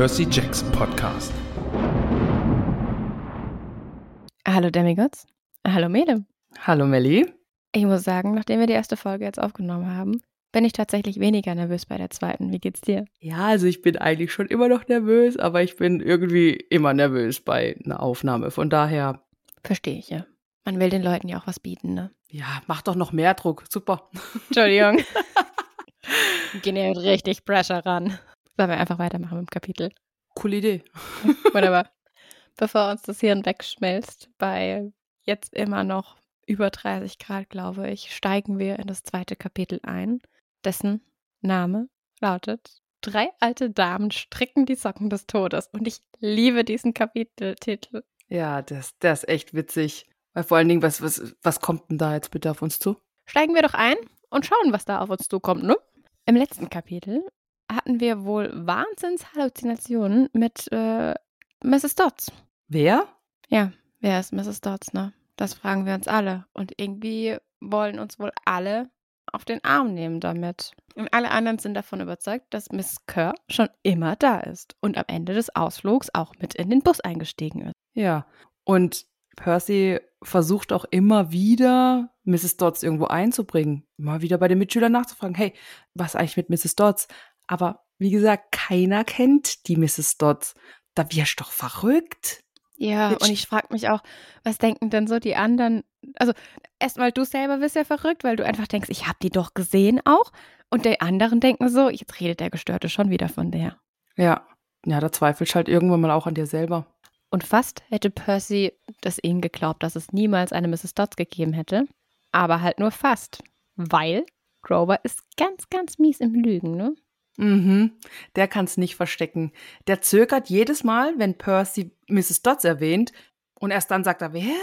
Percy Jackson Podcast. Hallo Demigods. Hallo Mele. Hallo Melli. Ich muss sagen, nachdem wir die erste Folge jetzt aufgenommen haben, bin ich tatsächlich weniger nervös bei der zweiten. Wie geht's dir? Ja, also ich bin eigentlich schon immer noch nervös, aber ich bin irgendwie immer nervös bei einer Aufnahme. Von daher. Verstehe ich ja. Man will den Leuten ja auch was bieten, ne? Ja, mach doch noch mehr Druck. Super. Entschuldigung. Gehen richtig Pressure ran. Sollen wir einfach weitermachen mit dem Kapitel? Coole Idee. Wunderbar. Bevor uns das Hirn wegschmilzt, bei jetzt immer noch über 30 Grad, glaube ich, steigen wir in das zweite Kapitel ein, dessen Name lautet Drei alte Damen stricken die Socken des Todes. Und ich liebe diesen Kapiteltitel. Ja, das, das ist echt witzig. Weil vor allen Dingen, was, was, was kommt denn da jetzt bitte auf uns zu? Steigen wir doch ein und schauen, was da auf uns zukommt, ne? Im letzten Kapitel hatten wir wohl Wahnsinnshalluzinationen mit äh, Mrs. Dodds. Wer? Ja, wer ist Mrs. Dodds, ne? Das fragen wir uns alle. Und irgendwie wollen uns wohl alle auf den Arm nehmen damit. Und alle anderen sind davon überzeugt, dass Miss Kerr schon immer da ist und am Ende des Ausflugs auch mit in den Bus eingestiegen ist. Ja. Und Percy versucht auch immer wieder, Mrs. Dodds irgendwo einzubringen. Immer wieder bei den Mitschülern nachzufragen, hey, was eigentlich mit Mrs. Dodds? Aber wie gesagt, keiner kennt die Mrs. Dodds. Da wirst doch verrückt. Ja, Jetzt und ich frage mich auch, was denken denn so die anderen? Also, erstmal du selber bist ja verrückt, weil du einfach denkst, ich habe die doch gesehen auch. Und die anderen denken so, jetzt redet der Gestörte schon wieder von der. Ja. Ja, da zweifelst halt irgendwann mal auch an dir selber. Und fast hätte Percy das ihnen geglaubt, dass es niemals eine Mrs. Dodds gegeben hätte. Aber halt nur fast. Weil Grover ist ganz, ganz mies im Lügen, ne? Mhm. Der kann es nicht verstecken. Der zögert jedes Mal, wenn Percy Mrs. Dodds erwähnt. Und erst dann sagt er, wer?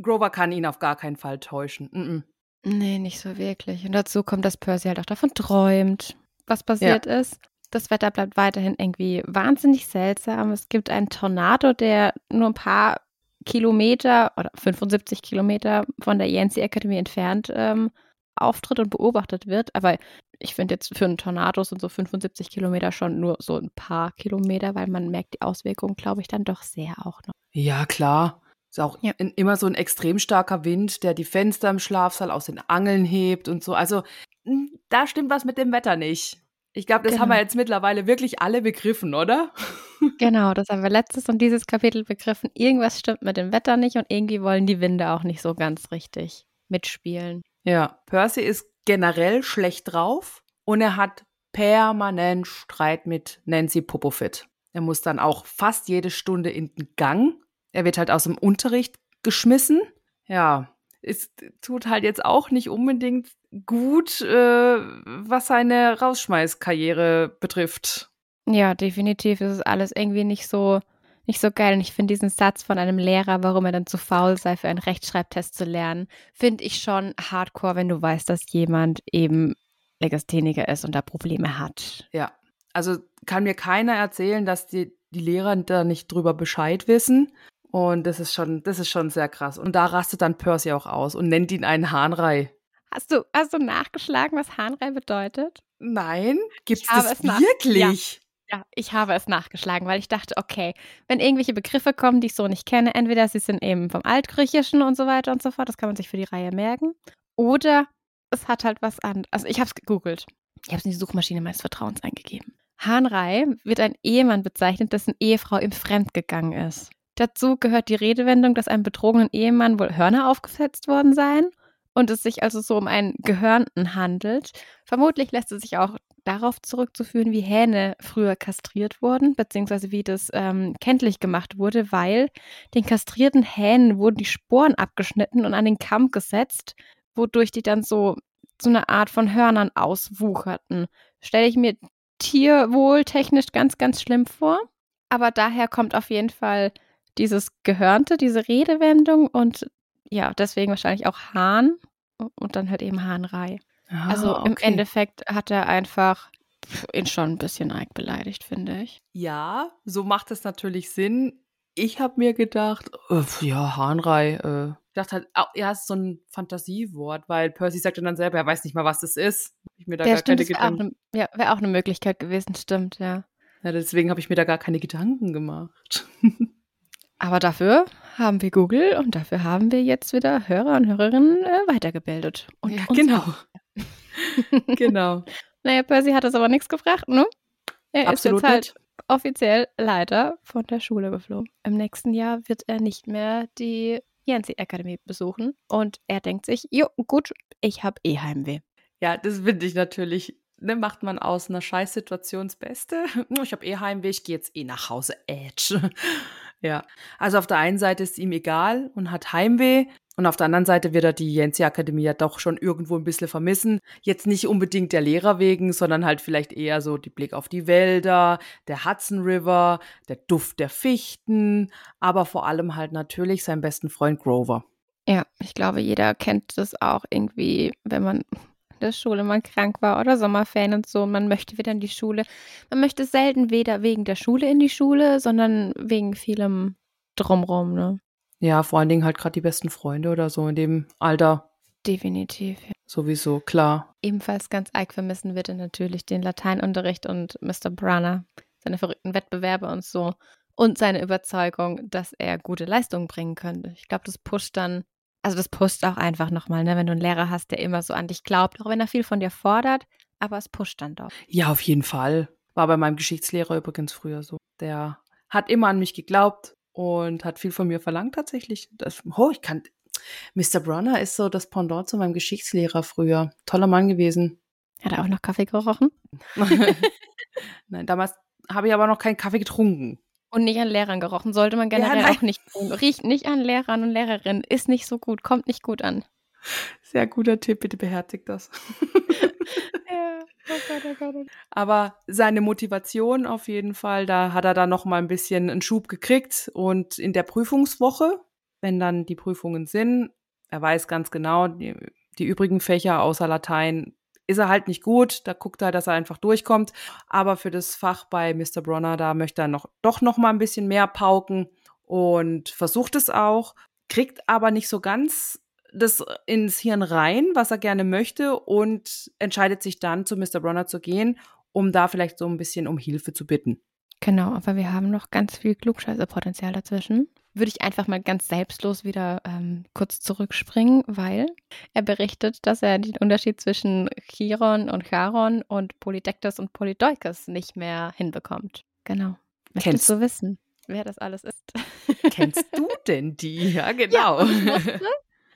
Grover kann ihn auf gar keinen Fall täuschen. Mhm. Nee, nicht so wirklich. Und dazu kommt, dass Percy halt auch davon träumt, was passiert ist. Das Wetter bleibt weiterhin irgendwie wahnsinnig seltsam. Es gibt einen Tornado, der nur ein paar Kilometer oder 75 Kilometer von der Yancey Academy entfernt ähm, auftritt und beobachtet wird. Aber ich finde jetzt für einen Tornado sind so 75 Kilometer schon nur so ein paar Kilometer, weil man merkt die Auswirkungen, glaube ich, dann doch sehr auch noch. Ja, klar. Ist auch Ja. in, immer so ein extrem starker Wind, der die Fenster im Schlafsaal aus den Angeln hebt und so. Also, mh, da stimmt was mit dem Wetter nicht. Ich glaube, das haben Genau. wir jetzt mittlerweile wirklich alle begriffen, oder? Genau, das haben wir letztes und dieses Kapitel begriffen. Irgendwas stimmt mit dem Wetter nicht und irgendwie wollen die Winde auch nicht so ganz richtig mitspielen. Ja, Percy ist generell schlecht drauf und er hat permanent Streit mit Nancy Popofit. Er muss dann auch fast jede Stunde in den Gang. Er wird halt aus dem Unterricht geschmissen. Ja, es tut halt jetzt auch nicht unbedingt gut, äh, was seine Rausschmeißkarriere betrifft. Ja, definitiv ist es alles irgendwie nicht so, nicht so geil. Und ich finde diesen Satz von einem Lehrer, warum er dann zu faul sei, für einen Rechtschreibtest zu lernen, finde ich schon hardcore, wenn du weißt, dass jemand eben Legastheniker ist und da Probleme hat. Ja. Also kann mir keiner erzählen, dass die, die Lehrer da nicht drüber Bescheid wissen. Und das ist schon, das ist schon sehr krass. Und da rastet dann Percy auch aus und nennt ihn einen Hahnrei. Hast du, hast du nachgeschlagen, was Hahnrei bedeutet? Nein, gibt's das wirklich? Ja, ich habe es nachgeschlagen, weil ich dachte, okay, wenn irgendwelche Begriffe kommen, die ich so nicht kenne, entweder sie sind eben vom Altgriechischen und so weiter und so fort, das kann man sich für die Reihe merken, oder es hat halt was an. Also ich habe es gegoogelt. Ich habe es in die Suchmaschine meines Vertrauens eingegeben. Hahnrei wird ein Ehemann bezeichnet, dessen Ehefrau ihm fremdgegangen ist. Dazu gehört die Redewendung, dass einem betrogenen Ehemann wohl Hörner aufgesetzt worden seien und es sich also so um einen Gehörnten handelt. Vermutlich lässt es sich auch darauf zurückzuführen, wie Hähne früher kastriert wurden, beziehungsweise wie das ähm, kenntlich gemacht wurde, weil den kastrierten Hähnen wurden die Sporen abgeschnitten und an den Kamm gesetzt, wodurch die dann so so eine Art von Hörnern auswucherten. Stelle ich mir tierwohltechnisch ganz, ganz schlimm vor. Aber daher kommt auf jeden Fall dieses Gehörnte, diese Redewendung und ja, deswegen wahrscheinlich auch Hahn und dann halt eben Hahnrei. Ah, also im okay. Endeffekt hat er einfach ihn schon ein bisschen arg beleidigt, finde ich. Ja, so macht es natürlich Sinn. Ich habe mir gedacht, äh, ja, Hahnrei, äh, ich dachte halt, ja, es ist so ein Fantasiewort, weil Percy sagte dann selber, er weiß nicht mal, was das ist. Ich mir da ja, gar stimmt, keine Gedanken. Ne, ja, wäre auch eine Möglichkeit gewesen, stimmt, ja. Ja, deswegen habe ich mir da gar keine Gedanken gemacht. Aber dafür haben wir Google und dafür haben wir jetzt wieder Hörer und Hörerinnen äh, weitergebildet. Und ja, genau. genau. Naja, Percy hat das aber nichts gebracht, ne? Er Absolut ist jetzt halt offiziell leider von der Schule geflogen. Im nächsten Jahr wird er nicht mehr die Yancy Academy besuchen und er denkt sich, jo, gut, ich habe eh Heimweh. Ja, das finde ich natürlich ne, macht man aus einer Scheißsituation das Beste. Ich habe eh Heimweh, ich gehe jetzt eh nach Hause. Edge. Ja, also auf der einen Seite ist ihm egal und hat Heimweh. Und auf der anderen Seite wird er die Jensi Akademie ja doch schon irgendwo ein bisschen vermissen. Jetzt nicht unbedingt der Lehrer wegen, sondern halt vielleicht eher so die Blick auf die Wälder, der Hudson River, der Duft der Fichten, aber vor allem halt natürlich seinen besten Freund Grover. Ja, ich glaube, jeder kennt das auch irgendwie, wenn man der Schule mal krank war oder Sommerferien und so. Man möchte wieder in die Schule. Man möchte selten weder wegen der Schule in die Schule, sondern wegen vielem Drumrum, ne? Ja, vor allen Dingen halt gerade die besten Freunde oder so in dem Alter. Definitiv. Ja. Sowieso, klar. Ebenfalls ganz arg vermissen wird er natürlich den Lateinunterricht und Mr. Brunner, seine verrückten Wettbewerbe und so. Und seine Überzeugung, dass er gute Leistungen bringen könnte. Ich glaube, das pusht dann also das pusht auch einfach nochmal, ne? wenn du einen Lehrer hast, der immer so an dich glaubt, auch wenn er viel von dir fordert, aber es pusht dann doch. Ja, auf jeden Fall. War bei meinem Geschichtslehrer übrigens früher so. Der hat immer an mich geglaubt und hat viel von mir verlangt tatsächlich. Das, oh, ich kann. Mr. Brunner ist so das Pendant zu meinem Geschichtslehrer früher. Toller Mann gewesen. Hat er auch noch Kaffee gerochen? Nein, damals habe ich aber noch keinen Kaffee getrunken. Und nicht an Lehrern gerochen. Sollte man generell ja, auch nicht tun. Riecht nicht an Lehrern und Lehrerinnen. Ist nicht so gut. Kommt nicht gut an. Sehr guter Tipp. Bitte beherzigt das. ja. Oh Gott, oh Gott, oh Gott. Aber seine Motivation auf jeden Fall, da hat er dann noch mal ein bisschen einen Schub gekriegt. Und in der Prüfungswoche, wenn dann die Prüfungen sind, er weiß ganz genau, die, die übrigen Fächer außer Latein ist er halt nicht gut. Da guckt er, dass er einfach durchkommt. Aber für das Fach bei Mr. Bronner, da möchte er noch, doch noch mal ein bisschen mehr pauken und versucht es auch, kriegt aber nicht so ganz das ins Hirn rein, was er gerne möchte und entscheidet sich dann zu Mr. Bronner zu gehen, um da vielleicht so ein bisschen um Hilfe zu bitten. Genau, aber wir haben noch ganz viel Klugscheißerpotenzial dazwischen würde ich einfach mal ganz selbstlos wieder ähm, kurz zurückspringen, weil er berichtet, dass er den Unterschied zwischen Chiron und Charon und Polydektes und Polydeukes nicht mehr hinbekommt. Genau. Möchtest Kennst du wissen, wer das alles ist? Kennst du denn die? Ja, genau. Ja, ich,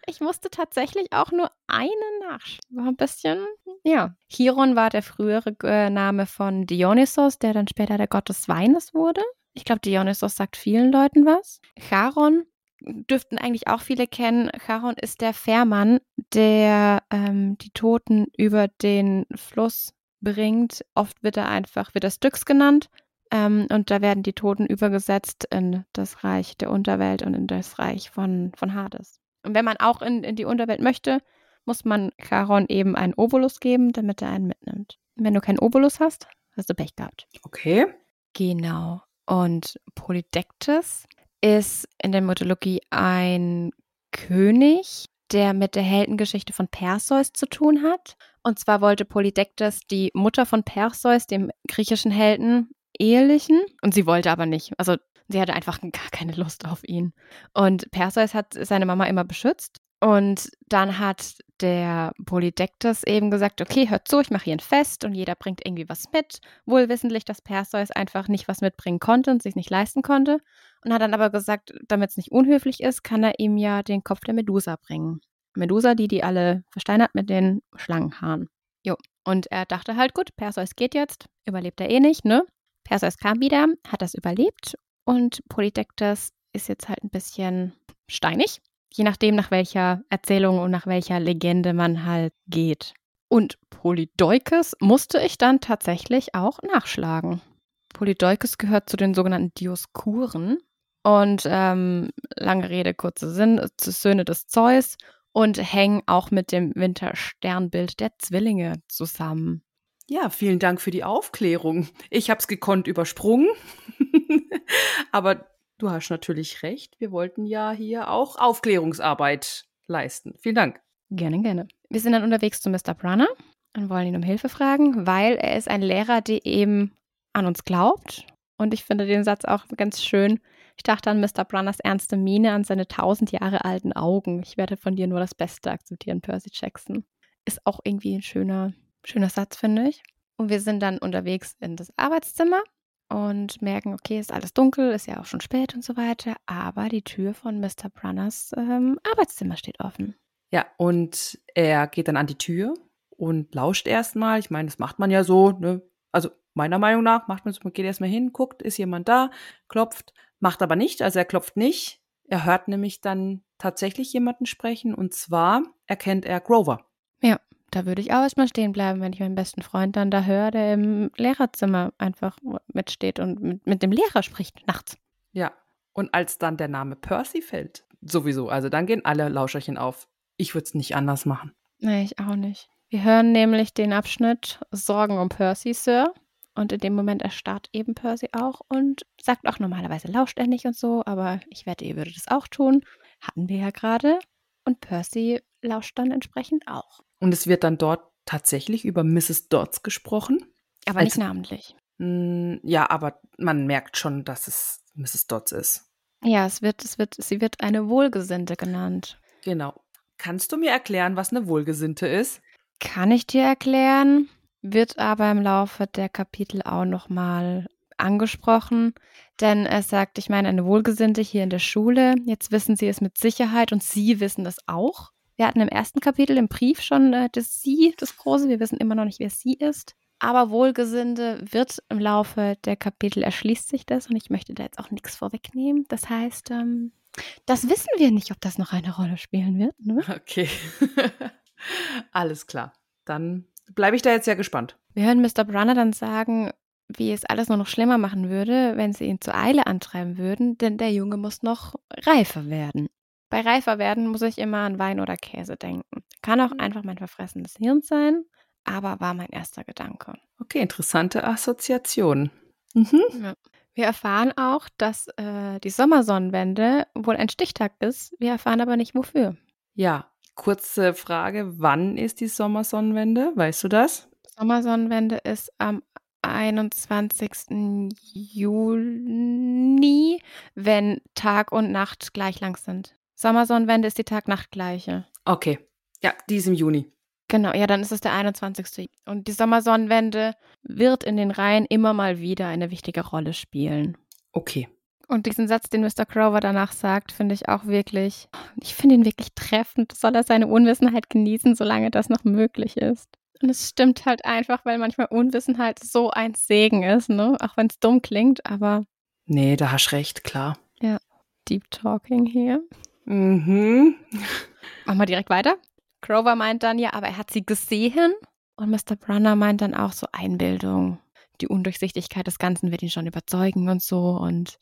ich musste tatsächlich auch nur eine nachschauen. War ein bisschen, ja. Chiron war der frühere äh, Name von Dionysos, der dann später der Gott des Weines wurde. Ich glaube, Dionysos sagt vielen Leuten was. Charon dürften eigentlich auch viele kennen. Charon ist der Fährmann, der ähm, die Toten über den Fluss bringt. Oft wird er einfach, wird er Styx genannt. Ähm, und da werden die Toten übergesetzt in das Reich der Unterwelt und in das Reich von, von Hades. Und wenn man auch in, in die Unterwelt möchte, muss man Charon eben einen Obolus geben, damit er einen mitnimmt. wenn du keinen Obolus hast, hast du Pech gehabt. Okay. Genau. Und Polydektes ist in der Mythologie ein König, der mit der Heldengeschichte von Perseus zu tun hat. Und zwar wollte Polydektes die Mutter von Perseus, dem griechischen Helden, ehelichen. Und sie wollte aber nicht. Also sie hatte einfach gar keine Lust auf ihn. Und Perseus hat seine Mama immer beschützt. Und dann hat der Polydektes eben gesagt, okay, hört zu, ich mache hier ein Fest und jeder bringt irgendwie was mit. Wohl wissentlich, dass Perseus einfach nicht was mitbringen konnte und sich nicht leisten konnte. Und hat dann aber gesagt, damit es nicht unhöflich ist, kann er ihm ja den Kopf der Medusa bringen. Medusa, die die alle versteinert mit den Schlangenhaaren. Jo. Und er dachte halt, gut, Perseus geht jetzt, überlebt er eh nicht, ne? Perseus kam wieder, hat das überlebt und Polydektes ist jetzt halt ein bisschen steinig, je nachdem, nach welcher Erzählung und nach welcher Legende man halt geht. Und Polydeukes musste ich dann tatsächlich auch nachschlagen. Polydeukes gehört zu den sogenannten Dioskuren und ähm, lange Rede, kurzer Sinn, Söhne des Zeus und hängen auch mit dem Wintersternbild der Zwillinge zusammen. Ja, vielen Dank für die Aufklärung. Ich habe es gekonnt übersprungen, aber du hast natürlich recht. Wir wollten ja hier auch Aufklärungsarbeit leisten. Vielen Dank. Gerne, gerne. Wir sind dann unterwegs zu Mr. Brunner und wollen ihn um Hilfe fragen, weil er ist ein Lehrer, der eben an uns glaubt. Und ich finde den Satz auch ganz schön. Ich dachte an Mr. Brunners ernste Miene, an seine tausend Jahre alten Augen. Ich werde von dir nur das Beste akzeptieren, Percy Jackson. Ist auch irgendwie ein schöner, schöner Satz, finde ich. Und wir sind dann unterwegs in das Arbeitszimmer und merken, okay, ist alles dunkel, ist ja auch schon spät und so weiter, aber die Tür von Mr. Brunners ähm, Arbeitszimmer steht offen. Ja, und er geht dann an die Tür und lauscht erstmal. Ich meine, das macht man ja so, ne? Also meiner Meinung nach macht man so, man geht erstmal hin, guckt, ist jemand da, klopft, Macht aber nicht, also er klopft nicht. Er hört nämlich dann tatsächlich jemanden sprechen und zwar erkennt er Grover. Da würde ich auch erstmal stehen bleiben, wenn ich meinen besten Freund dann da höre, der im Lehrerzimmer einfach mitsteht und mit, mit dem Lehrer spricht nachts. Ja, und als dann der Name Percy fällt, sowieso, also dann gehen alle Lauscherchen auf. Ich würde es nicht anders machen. Nee, ich auch nicht. Wir hören nämlich den Abschnitt Sorgen um Percy, Sir. Und in dem Moment erstarrt eben Percy auch und sagt auch normalerweise lauscht er nicht und so, aber ich wette, ihr würdet es auch tun. Hatten wir ja gerade. Und Percy lauscht dann entsprechend auch. Und es wird dann dort tatsächlich über Mrs. Dodds gesprochen. Aber nicht namentlich. Mh, ja, aber man merkt schon, dass es Mrs. Dodds ist. Ja, es wird, es wird, sie wird eine Wohlgesinnte genannt. Genau. Kannst du mir erklären, was eine Wohlgesinnte ist? Kann ich dir erklären wird aber im Laufe der Kapitel auch nochmal angesprochen, denn er sagt, ich meine, eine Wohlgesinnte hier in der Schule, jetzt wissen sie es mit Sicherheit und sie wissen das auch. Wir hatten im ersten Kapitel im Brief schon äh, das Sie, das Große, wir wissen immer noch nicht, wer sie ist. Aber Wohlgesinnte wird im Laufe der Kapitel erschließt sich das und ich möchte da jetzt auch nichts vorwegnehmen. Das heißt, ähm, das wissen wir nicht, ob das noch eine Rolle spielen wird. Ne? Okay. Alles klar. Dann bleibe ich da jetzt sehr gespannt. Wir hören Mr. Brunner dann sagen, wie es alles nur noch schlimmer machen würde, wenn sie ihn zur Eile antreiben würden, denn der Junge muss noch reifer werden. Bei reifer werden muss ich immer an Wein oder Käse denken. Kann auch einfach mein verfressenes Hirn sein, aber war mein erster Gedanke. Okay, interessante Assoziation. Mhm. Ja. Wir erfahren auch, dass äh, die Sommersonnenwende wohl ein Stichtag ist. Wir erfahren aber nicht wofür. Ja, Kurze Frage, wann ist die Sommersonnenwende? Weißt du das? Sommersonnenwende ist am 21. Juni, wenn Tag und Nacht gleich lang sind. Sommersonnenwende ist die Tag-Nacht-Gleiche. Okay. Ja, die ist im Juni. Genau, ja, dann ist es der 21. Und die Sommersonnenwende wird in den Reihen immer mal wieder eine wichtige Rolle spielen. Okay. Und diesen Satz, den Mr. Grover danach sagt, finde ich auch wirklich, ich finde ihn wirklich treffend. Soll er seine Unwissenheit genießen, solange das noch möglich ist? Und es stimmt halt einfach, weil manchmal Unwissenheit so ein Segen ist, ne? Auch wenn es dumm klingt, aber. Nee, da hast recht, klar. Ja. Deep Talking hier. Mhm. Machen wir direkt weiter. Grover meint dann ja, aber er hat sie gesehen. Und Mr. Brunner meint dann auch so Einbildung. die Undurchsichtigkeit des Ganzen wird ihn schon überzeugen und so. Und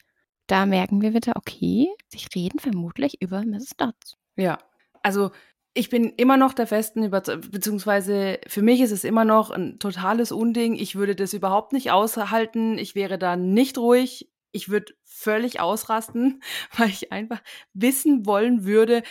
da merken wir wieder, okay, sie reden vermutlich über Mrs. Dodds. Ja, also ich bin immer noch der festen Überzeugung, beziehungsweise für mich ist es immer noch ein totales Unding. Ich würde das überhaupt nicht aushalten. Ich wäre da nicht ruhig. Ich würde völlig ausrasten, weil ich einfach wissen wollen würde,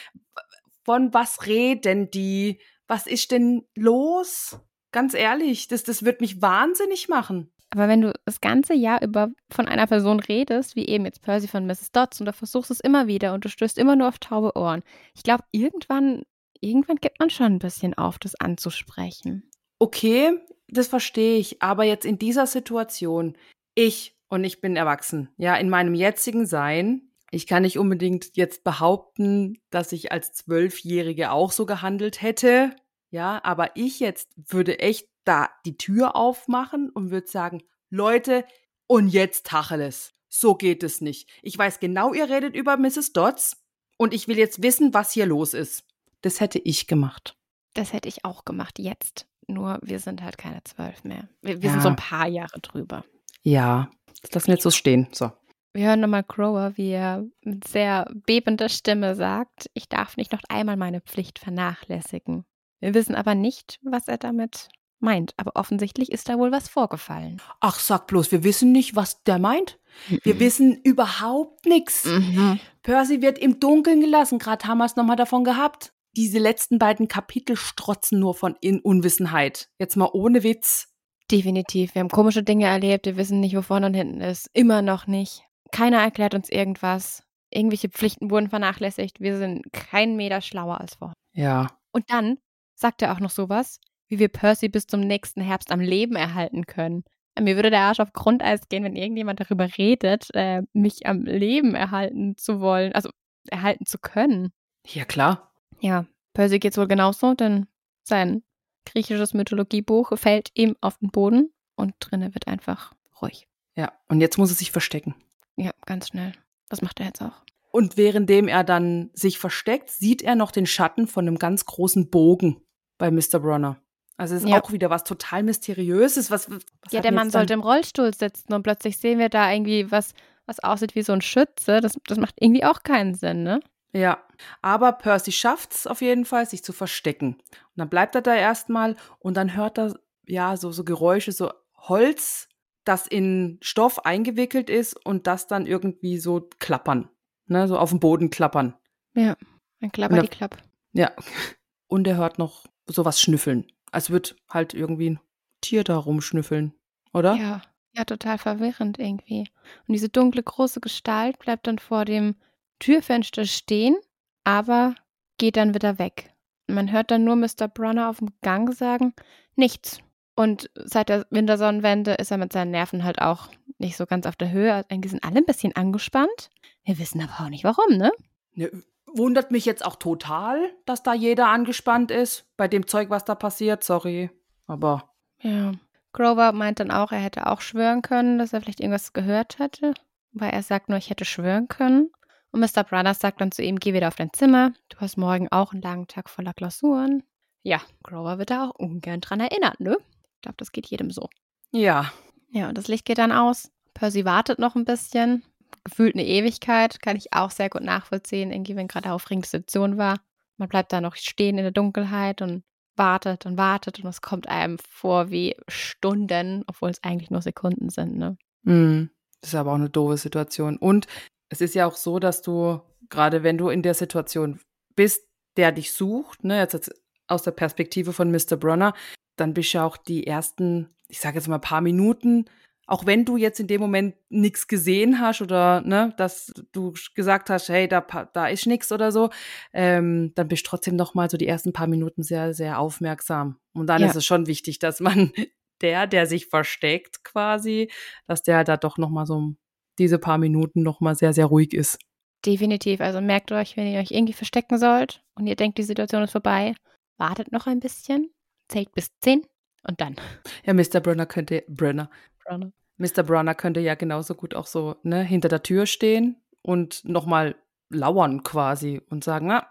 von was reden die? Was ist denn los? Ganz ehrlich, das, das wird mich wahnsinnig machen. Aber wenn du das ganze Jahr über von einer Person redest, wie eben jetzt Percy von Mrs. Dodds, und du versuchst es immer wieder und du stößt immer nur auf taube Ohren, ich glaube, irgendwann, irgendwann gibt man schon ein bisschen auf, das anzusprechen. Okay, das verstehe ich, aber jetzt in dieser Situation, ich und ich bin erwachsen, ja, in meinem jetzigen Sein, ich kann nicht unbedingt jetzt behaupten, dass ich als Zwölfjährige auch so gehandelt hätte, ja, aber ich jetzt würde echt da die Tür aufmachen und würde sagen, Leute, und jetzt Tacheles. So geht es nicht. Ich weiß genau, ihr redet über Mrs. Dodds und ich will jetzt wissen, was hier los ist. Das hätte ich gemacht. Das hätte ich auch gemacht, jetzt. Nur wir sind halt keine zwölf mehr. Wir, wir ja. sind so ein paar Jahre drüber. Ja, das lassen wir jetzt so stehen. So. Wir hören nochmal Grower, wie er mit sehr bebender Stimme sagt, ich darf nicht noch einmal meine Pflicht vernachlässigen. Wir wissen aber nicht, was er damit meint, aber offensichtlich ist da wohl was vorgefallen. Ach, sag bloß, wir wissen nicht, was der meint. Wir mhm. wissen überhaupt nichts. Mhm. Percy wird im Dunkeln gelassen, gerade haben wir es nochmal davon gehabt. Diese letzten beiden Kapitel strotzen nur von In Unwissenheit. Jetzt mal ohne Witz. Definitiv. Wir haben komische Dinge erlebt, wir wissen nicht, wo vorne und hinten ist. Immer noch nicht. Keiner erklärt uns irgendwas. Irgendwelche Pflichten wurden vernachlässigt. Wir sind keinen Meter schlauer als vorher. Ja. Und dann sagt er auch noch sowas, wie wir Percy bis zum nächsten Herbst am Leben erhalten können. Mir würde der Arsch auf Grundeis gehen, wenn irgendjemand darüber redet, äh, mich am Leben erhalten zu wollen, also erhalten zu können. Ja, klar. Ja, Percy geht's wohl genauso, denn sein griechisches Mythologiebuch fällt ihm auf den Boden und drinnen wird einfach ruhig. Ja, und jetzt muss er sich verstecken. Ja, ganz schnell. Das macht er jetzt auch. Und währenddem er dann sich versteckt, sieht er noch den Schatten von einem ganz großen Bogen bei Mr. Bronner. Also es ist ja. auch wieder was total Mysteriöses. Was, was ja, der Mann sollte im Rollstuhl sitzen und plötzlich sehen wir da irgendwie was, was aussieht wie so ein Schütze. Das, das macht irgendwie auch keinen Sinn, ne? Ja, aber Percy schafft es auf jeden Fall, sich zu verstecken. Und dann bleibt er da erstmal und dann hört er ja so, so Geräusche, so Holz, das in Stoff eingewickelt ist und das dann irgendwie so klappern, ne, so auf dem Boden klappern. Ja, ein Klapper die Klapp. Ja, und er hört noch sowas schnüffeln. Als wird halt irgendwie ein Tier da rumschnüffeln, oder? Ja, ja, total verwirrend irgendwie. Und diese dunkle, große Gestalt bleibt dann vor dem Türfenster stehen, aber geht dann wieder weg. Man hört dann nur Mr. Brunner auf dem Gang sagen, nichts. Und seit der Wintersonnenwende ist er mit seinen Nerven halt auch nicht so ganz auf der Höhe. Eigentlich sind alle ein bisschen angespannt. Wir wissen aber auch nicht warum, ne? ne wundert mich jetzt auch total, dass da jeder angespannt ist bei dem Zeug, was da passiert. Sorry, aber. Ja. Grover meint dann auch, er hätte auch schwören können, dass er vielleicht irgendwas gehört hätte. Weil er sagt nur, ich hätte schwören können. Und Mr. Brothers sagt dann zu ihm, geh wieder auf dein Zimmer. Du hast morgen auch einen langen Tag voller Klausuren. Ja, Grover wird da auch ungern dran erinnert, ne? Ich glaube, das geht jedem so. Ja. Ja, und das Licht geht dann aus. Percy wartet noch ein bisschen. Gefühlt eine Ewigkeit, kann ich auch sehr gut nachvollziehen, irgendwie, wenn gerade aufregende Situation war. Man bleibt da noch stehen in der Dunkelheit und wartet und wartet und es kommt einem vor wie Stunden, obwohl es eigentlich nur Sekunden sind, ne? Mm, das ist aber auch eine doofe Situation. Und es ist ja auch so, dass du, gerade wenn du in der Situation bist, der dich sucht, ne, jetzt aus der Perspektive von Mr. Bronner, dann bist du auch die ersten, ich sage jetzt mal, paar Minuten, auch wenn du jetzt in dem Moment nichts gesehen hast oder ne, dass du gesagt hast, hey, da, da ist nichts oder so, ähm, dann bist du trotzdem noch mal so die ersten paar Minuten sehr, sehr aufmerksam. Und dann ja. ist es schon wichtig, dass man der, der sich versteckt quasi, dass der da doch noch mal so diese paar Minuten noch mal sehr, sehr ruhig ist. Definitiv. Also merkt euch, wenn ihr euch irgendwie verstecken sollt und ihr denkt, die Situation ist vorbei, wartet noch ein bisschen, zählt bis zehn und dann. Ja, Mr. Brunner könnte, Brenner. Brunner. Mr. Brunner könnte ja genauso gut auch so ne, hinter der Tür stehen und nochmal lauern quasi und sagen, na,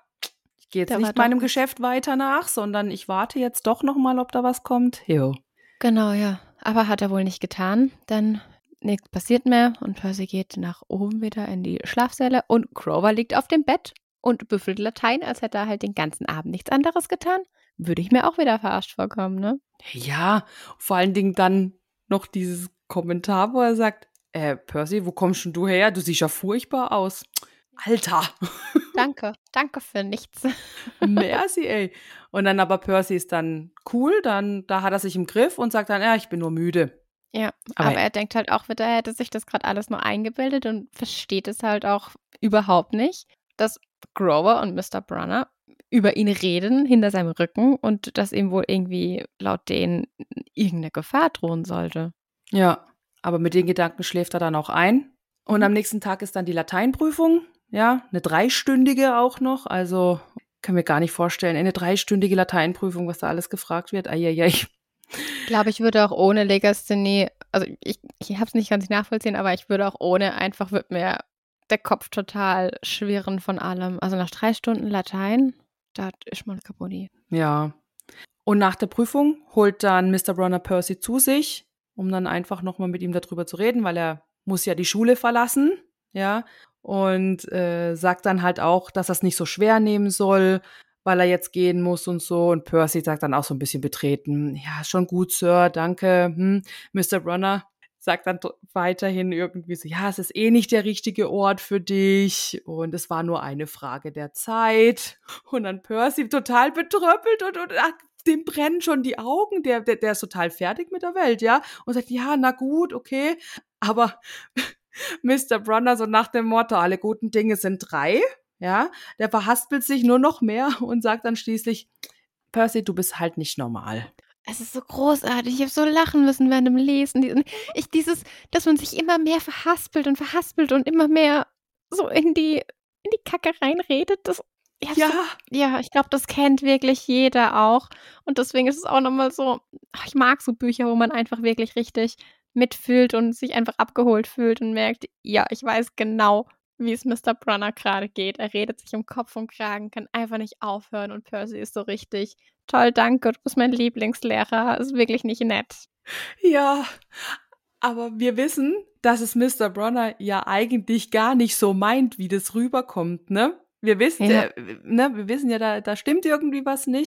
ich gehe jetzt der nicht meinem Geschäft weiter nach, sondern ich warte jetzt doch nochmal, ob da was kommt. Jo. Genau, ja. Aber hat er wohl nicht getan, denn nichts passiert mehr und Percy geht nach oben wieder in die Schlafsäle und Grover liegt auf dem Bett und büffelt Latein, als hätte er halt den ganzen Abend nichts anderes getan. Würde ich mir auch wieder verarscht vorkommen, ne? Ja, vor allen Dingen dann noch dieses Kommentar, wo er sagt, äh, Percy, wo kommst denn du her? Du siehst ja furchtbar aus. Alter. Danke, danke für nichts. Merci, ey. Und dann aber Percy ist dann cool, dann da hat er sich im Griff und sagt dann, ja, ich bin nur müde. Ja, aber, aber er denkt halt auch wieder, er hätte sich das gerade alles nur eingebildet und versteht es halt auch überhaupt nicht, dass Grover und Mr. Brunner über ihn reden hinter seinem Rücken und dass ihm wohl irgendwie laut denen irgendeine Gefahr drohen sollte. Ja, aber mit den Gedanken schläft er dann auch ein. Und am nächsten Tag ist dann die Lateinprüfung. Ja, eine dreistündige auch noch. Also können wir gar nicht vorstellen. Eine dreistündige Lateinprüfung, was da alles gefragt wird. Eieiei. Ich glaube, ich würde auch ohne Legasthenie, also ich, ich habe es nicht ganz nachvollziehen, aber ich würde auch ohne einfach, wird mir der Kopf total schwirren von allem. Also nach drei Stunden Latein, da ist man kaputt. Ja. Und nach der Prüfung holt dann Mr. Bronner Percy zu sich, um dann einfach nochmal mit ihm darüber zu reden, weil er muss ja die Schule verlassen, ja, und äh, sagt dann halt auch, dass er es nicht so schwer nehmen soll, weil er jetzt gehen muss und so. Und Percy sagt dann auch so ein bisschen betreten, ja, schon gut, Sir, danke. Hm. Mr. Bronner sagt dann weiterhin irgendwie so, ja, es ist eh nicht der richtige Ort für dich und es war nur eine Frage der Zeit. Und dann Percy total betröppelt und, und ach, dem brennen schon die Augen, der, der, der ist total fertig mit der Welt, ja, und sagt, ja, na gut, okay, aber Mr. Brunner so nach dem Motto, alle guten Dinge sind drei, ja, der verhaspelt sich nur noch mehr und sagt dann schließlich, Percy, du bist halt nicht normal. Es ist so großartig. Ich habe so lachen müssen während dem Lesen. Ich, dieses, dass man sich immer mehr verhaspelt und verhaspelt und immer mehr so in die, in die Kacke reinredet. Das, ja, ja. So, ja, ich glaube, das kennt wirklich jeder auch. Und deswegen ist es auch nochmal so, ich mag so Bücher, wo man einfach wirklich richtig mitfühlt und sich einfach abgeholt fühlt und merkt, ja, ich weiß genau, wie es Mr. Brunner gerade geht. Er redet sich um Kopf und Kragen, kann einfach nicht aufhören und Percy ist so richtig toll, danke, du bist mein Lieblingslehrer, ist wirklich nicht nett. Ja, aber wir wissen, dass es Mr. Bronner ja eigentlich gar nicht so meint, wie das rüberkommt, ne? Wir wissen ja, äh, ne, wir wissen ja, da, da stimmt irgendwie was nicht.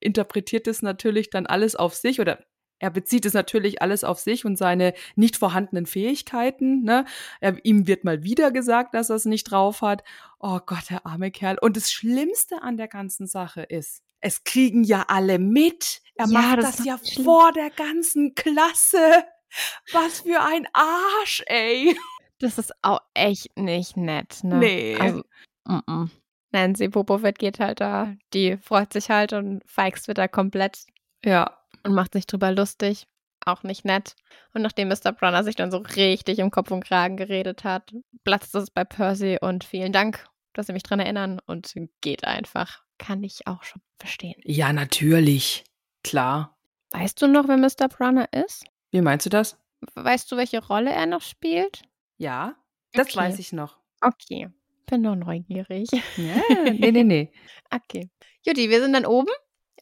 interpretiert es natürlich dann alles auf sich oder er bezieht es natürlich alles auf sich und seine nicht vorhandenen Fähigkeiten. Ne? Er, ihm wird mal wieder gesagt, dass er es nicht drauf hat. Oh Gott, der arme Kerl. Und das Schlimmste an der ganzen Sache ist, es kriegen ja alle mit. Er ja, macht das, das ja schlimm. vor der ganzen Klasse. Was für ein Arsch, ey. Das ist auch echt nicht nett, ne? Nee. Also, m -m. Nancy Popovic geht halt da, die freut sich halt und feigst wieder komplett. Ja. Und macht sich drüber lustig. Auch nicht nett. Und nachdem Mr. Brunner sich dann so richtig im Kopf und Kragen geredet hat, platzt es bei Percy und vielen Dank, dass Sie mich dran erinnern und geht einfach. Kann ich auch schon verstehen. Ja, natürlich. Klar. Weißt du noch, wer Mr. Brunner ist? Wie meinst du das? Weißt du, welche Rolle er noch spielt? Ja, das okay. weiß ich noch. Okay bin nur neugierig. Ja, nee, nee, nee. okay. Juti, wir sind dann oben.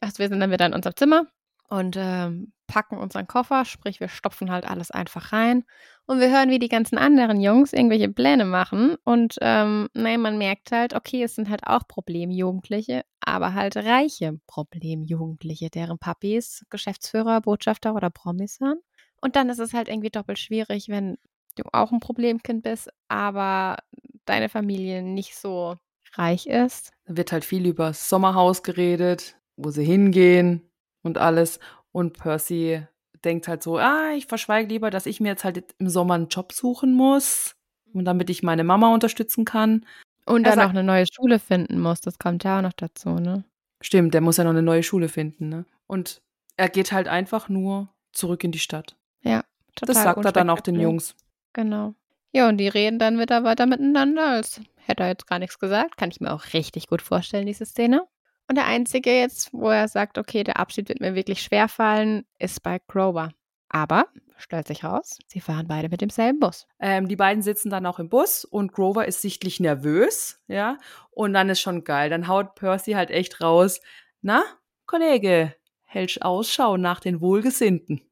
Also wir sind dann wieder in unserem Zimmer. und ähm, packen unseren Koffer, sprich wir stopfen halt alles einfach rein und wir hören, wie die ganzen anderen Jungs irgendwelche Pläne machen und ähm, naja, man merkt halt, okay, es sind halt auch Problemjugendliche, aber halt reiche Problemjugendliche, deren Papis Geschäftsführer, Botschafter oder Promis waren. Und dann ist es halt irgendwie doppelt schwierig, wenn du auch ein Problemkind bist, aber deine Familie nicht so reich ist. Da wird halt viel über das Sommerhaus geredet, wo sie hingehen und alles. Und Percy denkt halt so, ah, ich verschweige lieber, dass ich mir jetzt halt im Sommer einen Job suchen muss und damit ich meine Mama unterstützen kann. Und er dann auch eine neue Schule finden muss, das kommt ja auch noch dazu, ne? Stimmt, der muss ja noch eine neue Schule finden, ne? Und er geht halt einfach nur zurück in die Stadt. Ja, total. Das sagt er dann auch den Jungs. Genau. Ja, und die reden dann wieder weiter miteinander, als hätte er jetzt gar nichts gesagt. Kann ich mir auch richtig gut vorstellen, diese Szene. Und der einzige jetzt, wo er sagt, okay, der Abschied wird mir wirklich schwer fallen, ist bei Grover. Aber, stellt sich raus, sie fahren beide mit demselben Bus. Ähm, die beiden sitzen dann auch im Bus und Grover ist sichtlich nervös, ja. Und dann ist schon geil. Dann haut Percy halt echt raus. Na, Kollege, hältst Ausschau nach den Wohlgesinnten.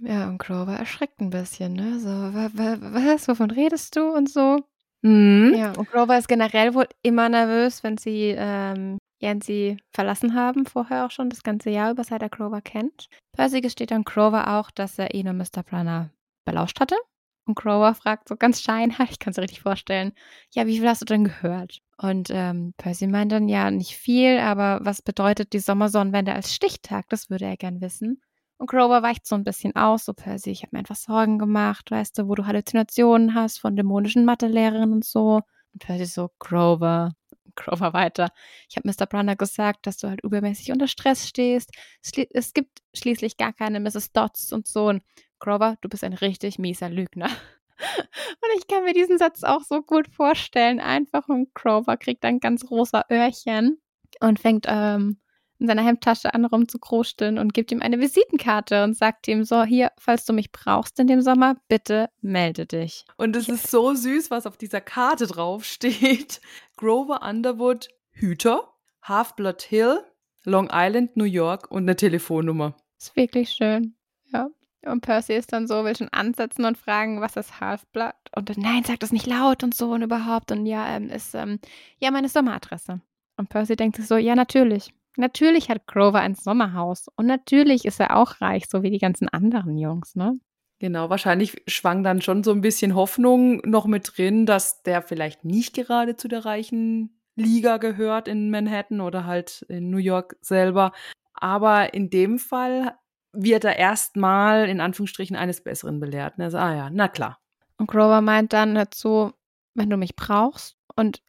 Ja, und Grover erschreckt ein bisschen, ne? So, was, wovon redest du und so? Mhm. Ja, und Grover ist generell wohl immer nervös, wenn sie ähm, Yancy verlassen haben, vorher auch schon das ganze Jahr über, seit er Grover kennt. Percy gesteht dann Grover auch, dass er ihn und Mr. Brunner belauscht hatte. Und Grover fragt so ganz scheinheilig, ich kann es richtig vorstellen, ja, wie viel hast du denn gehört? Und ähm, Percy meint dann, ja, nicht viel, aber was bedeutet die Sommersonnenwende als Stichtag? Das würde er gern wissen. Und Grover weicht so ein bisschen aus, so Percy, ich habe mir einfach Sorgen gemacht, weißt du, wo du Halluzinationen hast von dämonischen Mathelehrerinnen und so. Und Percy so, Grover, Grover weiter. Ich habe Mr. Brunner gesagt, dass du halt übermäßig unter Stress stehst. Es gibt schließlich gar keine Mrs. Dodds und so. Und Grover, du bist ein richtig mieser Lügner. Und ich kann mir diesen Satz auch so gut vorstellen. Einfach und Grover kriegt ein ganz rosa Öhrchen und fängt ähm, in seiner Hemdtasche an rumzukrusteln und gibt ihm eine Visitenkarte und sagt ihm so, hier, falls du mich brauchst in dem Sommer, bitte melde dich. Und es ist so süß, was auf dieser Karte drauf steht. Grover Underwood, Hüter, Half-Blood Hill, Long Island, New York und eine Telefonnummer. Ist wirklich schön, ja. Und Percy ist dann so, will schon ansetzen und fragen, was ist Half-Blood? Und dann, nein, sag das nicht laut und so und überhaupt. Und ja, ähm, ist, ähm, ja, meine Sommeradresse. Und Percy denkt sich so, ja, natürlich. Natürlich hat Grover ein Sommerhaus und natürlich ist er auch reich, so wie die ganzen anderen Jungs, ne? Genau, wahrscheinlich schwang dann schon so ein bisschen Hoffnung noch mit drin, dass der vielleicht nicht gerade zu der reichen Liga gehört in Manhattan oder halt in New York selber. Aber in dem Fall wird er erstmal in Anführungsstrichen eines Besseren belehrt. Also, ah ja, na klar. Und Grover meint dann dazu, wenn du mich brauchst, und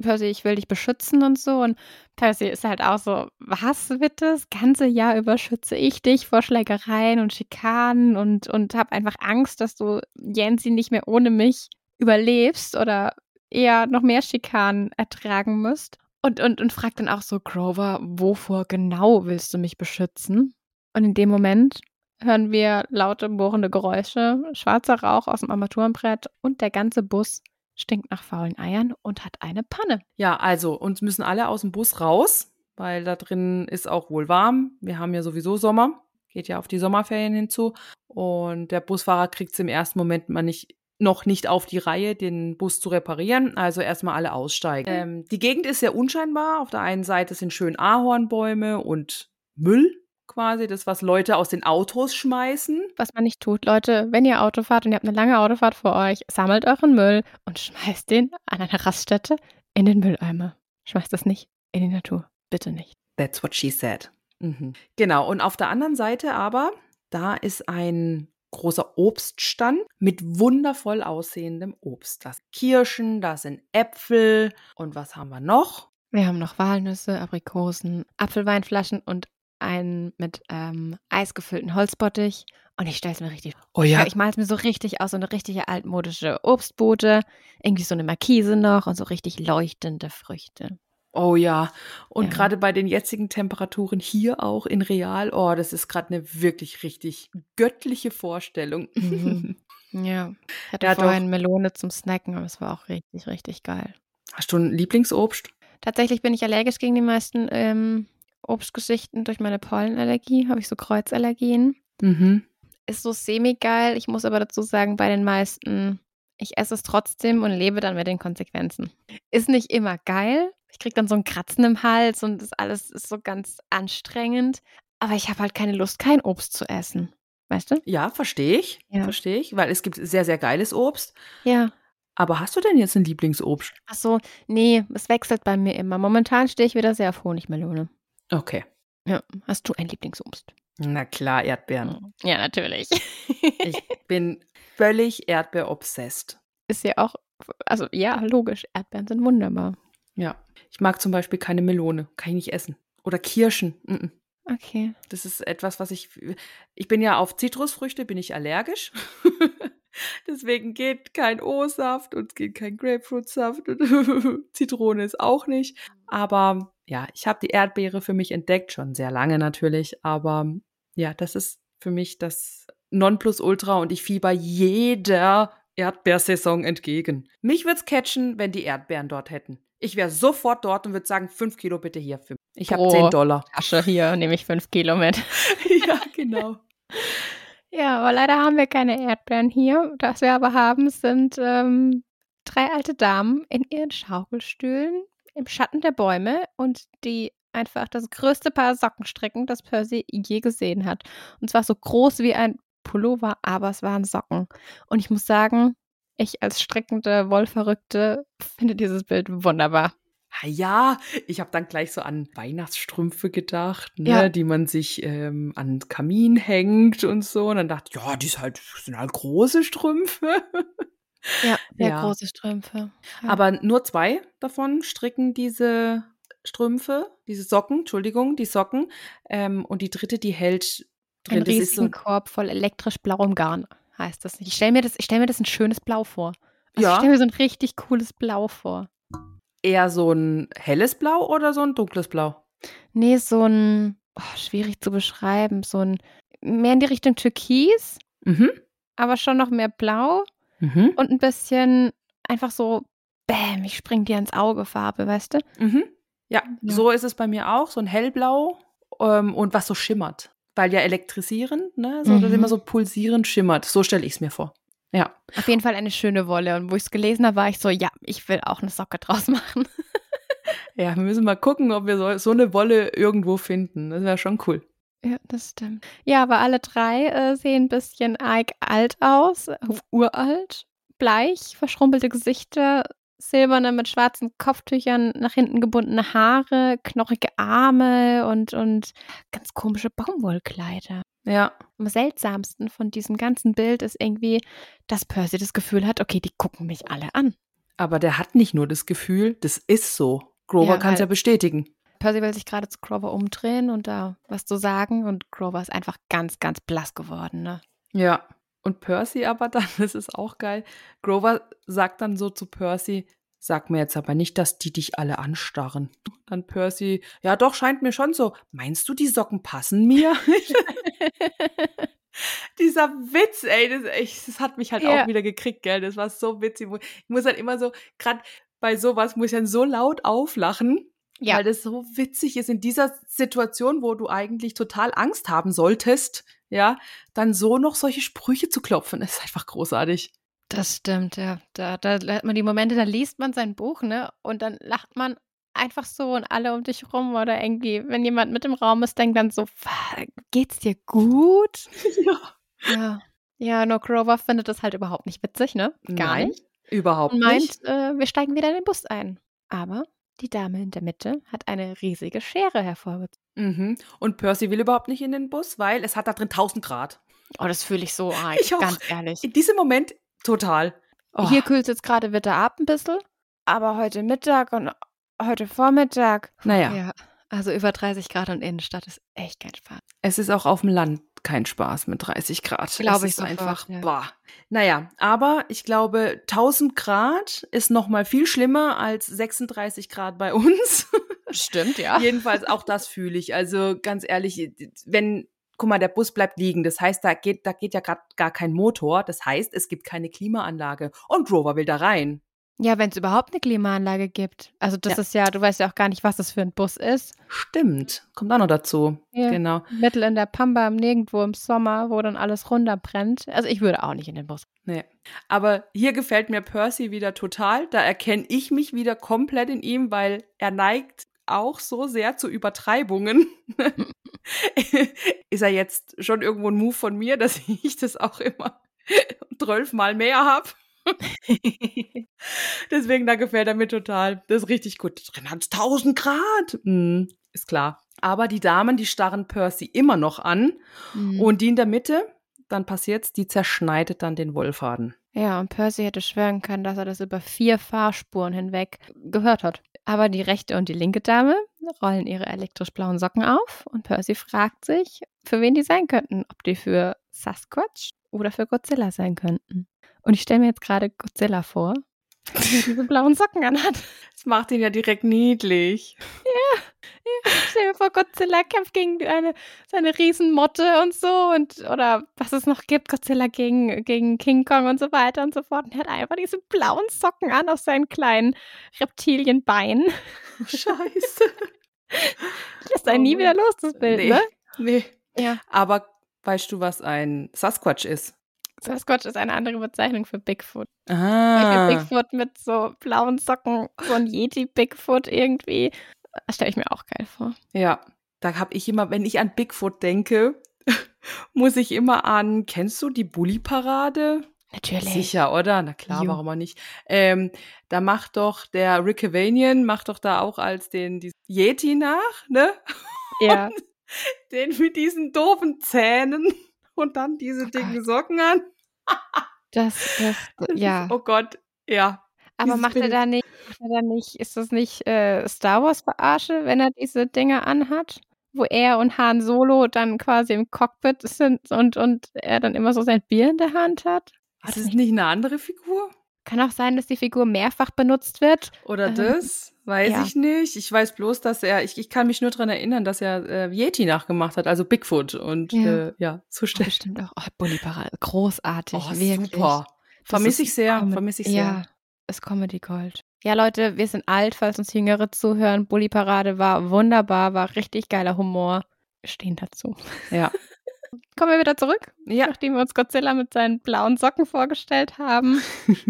Percy, ich will dich beschützen und so. Und Percy ist halt auch so, was bitte? Das ganze Jahr über schütze ich dich vor Schlägereien und Schikanen und, und habe einfach Angst, dass du Yancy nicht mehr ohne mich überlebst oder eher noch mehr Schikanen ertragen müsst. Und, und, und fragt dann auch so, Grover, wovor genau willst du mich beschützen? Und in dem Moment hören wir laute, bohrende Geräusche, schwarzer Rauch aus dem Armaturenbrett und der ganze Bus stinkt nach faulen Eiern und hat eine Panne. Ja, also uns müssen alle aus dem Bus raus, weil da drin ist auch wohl warm. Wir haben ja sowieso Sommer, geht ja auf die Sommerferien hinzu. Und der Busfahrer kriegt es im ersten Moment mal nicht noch nicht auf die Reihe, den Bus zu reparieren. Also erstmal alle aussteigen. Ähm, die Gegend ist sehr unscheinbar. Auf der einen Seite sind schön Ahornbäume und Müll quasi, das, was Leute aus den Autos schmeißen. Was man nicht tut, Leute, wenn ihr Auto fahrt und ihr habt eine lange Autofahrt vor euch, sammelt euren Müll und schmeißt den an einer Raststätte in den Mülleimer. Schmeißt das nicht in die Natur. Bitte nicht. That's what she said. Mhm. Genau, und auf der anderen Seite aber, da ist ein großer Obststand mit wundervoll aussehendem Obst. Da sind Kirschen, da sind Äpfel und was haben wir noch? Wir haben noch Walnüsse, Aprikosen, Apfelweinflaschen und einen mit ähm, eisgefüllten Holzbottich. Und ich stelle es mir richtig Oh ja. Ich male es mir so richtig aus, so eine richtige altmodische Obstbote. Irgendwie so eine Markise noch und so richtig leuchtende Früchte. Oh ja. Und ja. gerade bei den jetzigen Temperaturen hier auch in Real, oh, das ist gerade eine wirklich richtig göttliche Vorstellung. Mhm. Ja. Ich hatte ja, vorhin doch. Melone zum Snacken, aber es war auch richtig, richtig geil. Hast du ein Lieblingsobst? Tatsächlich bin ich allergisch gegen die meisten ähm, Obstgeschichten durch meine Pollenallergie, habe ich so Kreuzallergien. Mhm. Ist so semi-geil. Ich muss aber dazu sagen, bei den meisten, ich esse es trotzdem und lebe dann mit den Konsequenzen. Ist nicht immer geil. Ich kriege dann so ein Kratzen im Hals und das alles ist so ganz anstrengend. Aber ich habe halt keine Lust, kein Obst zu essen. Weißt du? Ja, verstehe ich. Ja. Verstehe ich, weil es gibt sehr, sehr geiles Obst. Ja. Aber hast du denn jetzt ein Lieblingsobst? Ach so, nee, es wechselt bei mir immer. Momentan stehe ich wieder sehr auf Honigmelone. Okay. Ja. Hast du ein Lieblingsobst? Na klar, Erdbeeren. Ja, natürlich. Ich bin völlig Erdbeer-obsessed. ist ja auch, also ja, logisch, Erdbeeren sind wunderbar. Ja. Ich mag zum Beispiel keine Melone. Kann ich nicht essen. Oder Kirschen. Mm-mm. Okay. Das ist etwas, was ich. Ich bin ja auf Zitrusfrüchte, bin ich allergisch. Deswegen geht kein O-Saft und es geht kein Grapefruitsaft und Zitrone ist auch nicht. Aber ja, ich habe die Erdbeere für mich entdeckt, schon sehr lange natürlich. Aber ja, das ist für mich das Nonplusultra und ich fieber jeder Erdbeersaison entgegen. Mich würde es catchen, wenn die Erdbeeren dort hätten. Ich wäre sofort dort und würde sagen, fünf Kilo bitte hier für mich. Ich habe Pro 10 Dollar. Tasche hier, nehme ich fünf Kilo mit. ja, genau. Ja, aber leider haben wir keine Erdbeeren hier. Was wir aber haben, sind ähm, drei alte Damen in ihren Schaukelstühlen im Schatten der Bäume und die einfach das größte Paar Socken stricken, das Percy je gesehen hat. Und zwar so groß wie ein Pullover, aber es waren Socken. Und ich muss sagen, ich als strickende Wollverrückte finde dieses Bild wunderbar. Ah Ja, ich habe dann gleich so an Weihnachtsstrümpfe gedacht, ne, Ja. die man sich ähm, an den Kamin hängt und so. Und dann dachte ich, ja, die ist halt, sind halt große Strümpfe. Ja, sehr Ja. große Strümpfe. Ja. Aber nur zwei davon stricken diese Strümpfe, diese Socken, Entschuldigung, die Socken. Ähm, und die dritte, die hält drin. Ein riesigen so, Korb voll elektrisch blauem Garn heißt das nicht. Ich stelle mir, das- ich stell mir das ein schönes Blau vor. Also Ja. Ich stelle mir so ein richtig cooles Blau vor. Eher so ein helles Blau oder so ein dunkles Blau? Nee, so ein, oh, schwierig zu beschreiben, so ein, mehr in die Richtung Türkis, Mhm. aber schon noch mehr Blau Mhm. und ein bisschen einfach so, bäm, ich spring dir ins Auge Farbe, weißt du? Mhm. Ja, Ja. so ist es bei mir auch, so ein hellblau ähm, und was so schimmert. Weil ja elektrisierend, ne, so, Mhm. immer so pulsierend schimmert. So stelle ich es mir vor. Ja. Auf jeden Fall eine schöne Wolle. Und wo ich es gelesen habe, war ich so, ja, ich will auch eine Socke draus machen. Ja, wir müssen mal gucken, ob wir so, so eine Wolle irgendwo finden. Das wäre schon cool. Ja, das stimmt. Ja, aber alle drei äh, sehen ein bisschen alt aus, uralt, bleich, verschrumpelte Gesichter, silberne mit schwarzen Kopftüchern, nach hinten gebundene Haare, knochige Arme und, und ganz komische Baumwollkleider. Ja. Am seltsamsten von diesem ganzen Bild ist irgendwie, dass Percy das Gefühl hat, okay, die gucken mich alle an. Aber der hat nicht nur das Gefühl, das ist so. Grover Ja, kann es ja bestätigen. Percy will sich gerade zu Grover umdrehen und da was zu sagen und Grover ist einfach ganz, ganz blass geworden, ne? Ja. Und Percy aber dann, das ist auch geil. Grover sagt dann so zu Percy, sag mir jetzt aber nicht, dass die dich alle anstarren. Dann Percy, ja doch, scheint mir schon so. Meinst du, die Socken passen mir? Dieser Witz, ey, das, echt, das hat mich halt Ja. auch wieder gekriegt, gell? Das war so witzig. Ich muss halt immer so, gerade bei sowas muss ich dann so laut auflachen, Ja. weil das so witzig ist in dieser Situation, wo du eigentlich total Angst haben solltest, ja, dann so noch solche Sprüche zu klopfen, ist einfach großartig. Das stimmt, ja. Da, da hat man die Momente, da liest man sein Buch, ne? Und dann lacht man einfach so und alle um dich rum oder irgendwie, wenn jemand mit im Raum ist, denkt dann so, "Wa- geht's dir gut? Ja. Ja. Ja, nur Grover findet das halt überhaupt nicht witzig, ne? Gar Nein, nicht. Überhaupt Und meint, nicht. äh, wir steigen wieder in den Bus ein. Aber die Dame in der Mitte hat eine riesige Schere hervorgezogen. Mhm. Und Percy will überhaupt nicht in den Bus, weil es hat da drin 1000 Grad. Oh, das fühle ich so arg, Ich auch. ganz ehrlich. In diesem Moment total. Oh. Hier kühlt es jetzt gerade wieder ab ein bisschen, aber heute Mittag und heute Vormittag. Naja, Ja, also über 30 Grad und Innenstadt ist echt kein Spaß. es ist auch auf dem Land kein Spaß mit 30 Grad. Glaube ich ist sofort, einfach, ja. boah. Naja, aber ich glaube, 1000 Grad ist noch mal viel schlimmer als 36 Grad bei uns. Stimmt, ja. Jedenfalls auch das fühle ich. Also ganz ehrlich, wenn guck mal, der Bus bleibt liegen. Das heißt, da geht, da geht ja gerade gar kein Motor. Das heißt, es gibt keine Klimaanlage. Und Grover will da rein. Ja, wenn es überhaupt eine Klimaanlage gibt. Also das Ja. ist ja, du weißt ja auch gar nicht, was das für ein Bus ist. Stimmt. Kommt auch noch dazu. Ja. Genau. Mittel in der Pampa, im Nirgendwo im Sommer, wo dann alles runterbrennt. Also ich würde auch nicht in den Bus. Nee. Aber hier gefällt mir Percy wieder total. Da erkenne ich mich wieder komplett in ihm, weil er neigt auch so sehr zu Übertreibungen. Ist er jetzt schon irgendwo ein Move von mir, dass ich das auch immer zwölfmal mehr habe? Deswegen, da gefällt er mir total. Das ist richtig gut. Drin hat es 1000 Grad. Hm, ist klar. Aber die Damen, die starren Percy immer noch an. Mhm. Und die in der Mitte, dann passiert's, die zerschneidet dann den Wollfaden. Ja, und Percy hätte schwören können, dass er das über vier Fahrspuren hinweg gehört hat. Aber die rechte und die linke Dame rollen ihre elektrisch blauen Socken auf und Percy fragt sich, für wen die sein könnten. Ob die für Sasquatch oder für Godzilla sein könnten. Und ich stelle mir jetzt gerade Godzilla vor, der diese blauen Socken anhat. Das macht ihn ja direkt niedlich. Stell dir vor, Godzilla kämpft gegen eine, seine Riesenmotte und so und oder was es noch gibt, Godzilla gegen, gegen King Kong und so weiter und so fort. Und er hat einfach diese blauen Socken an auf seinen kleinen Reptilienbeinen. Scheiße. Lässt einen Oh nie wieder los, das Bild, Nee. ne? Nee. Ja. Aber weißt du, was ein Sasquatch ist? Sasquatch ist eine andere Bezeichnung für Bigfoot. Ah. Bigfoot mit so blauen Socken, so ein Yeti-Bigfoot irgendwie. Das stelle ich mir auch geil vor. Ja. Da habe ich immer, wenn ich an Bigfoot denke, muss ich immer an, kennst du die Bully-Parade? Natürlich. Sicher, oder? Na klar, Jo. warum auch nicht? Ähm, da macht doch der Rick Cavanian, macht doch da auch als den die Yeti nach, ne? Ja. Den mit diesen doofen Zähnen und dann diese Oh dicken Gott. Socken an. Das, das, Das ja. Ist, oh Gott, ja. Aber Dieses macht er Bild. da nicht, macht er da nicht, ist das nicht äh, Star Wars Verarsche, wenn er diese Dinge anhat? Wo er und Han Solo dann quasi im Cockpit sind und, und er dann immer so sein Bier in der Hand hat? Das ist nicht eine andere Figur? Kann auch sein, dass die Figur mehrfach benutzt wird. Oder Ähm, das? Weiß ja. ich nicht. Ich weiß bloß, dass er, ich, ich kann mich nur daran erinnern, dass er äh, Yeti nachgemacht hat, also Bigfoot. Und Ja. äh, ja so Oh, bestimmt auch. Oh, Bully Parade. Großartig. Oh, wirklich. super. Vermisse ich sehr, vermisse ich sehr. Ja, ist Comedy Gold. Ja, Leute, wir sind alt, falls uns Jüngere zuhören. Bully Parade war wunderbar, war richtig geiler Humor. Wir stehen dazu. Ja. Kommen wir wieder zurück, Ja. nachdem wir uns Godzilla mit seinen blauen Socken vorgestellt haben.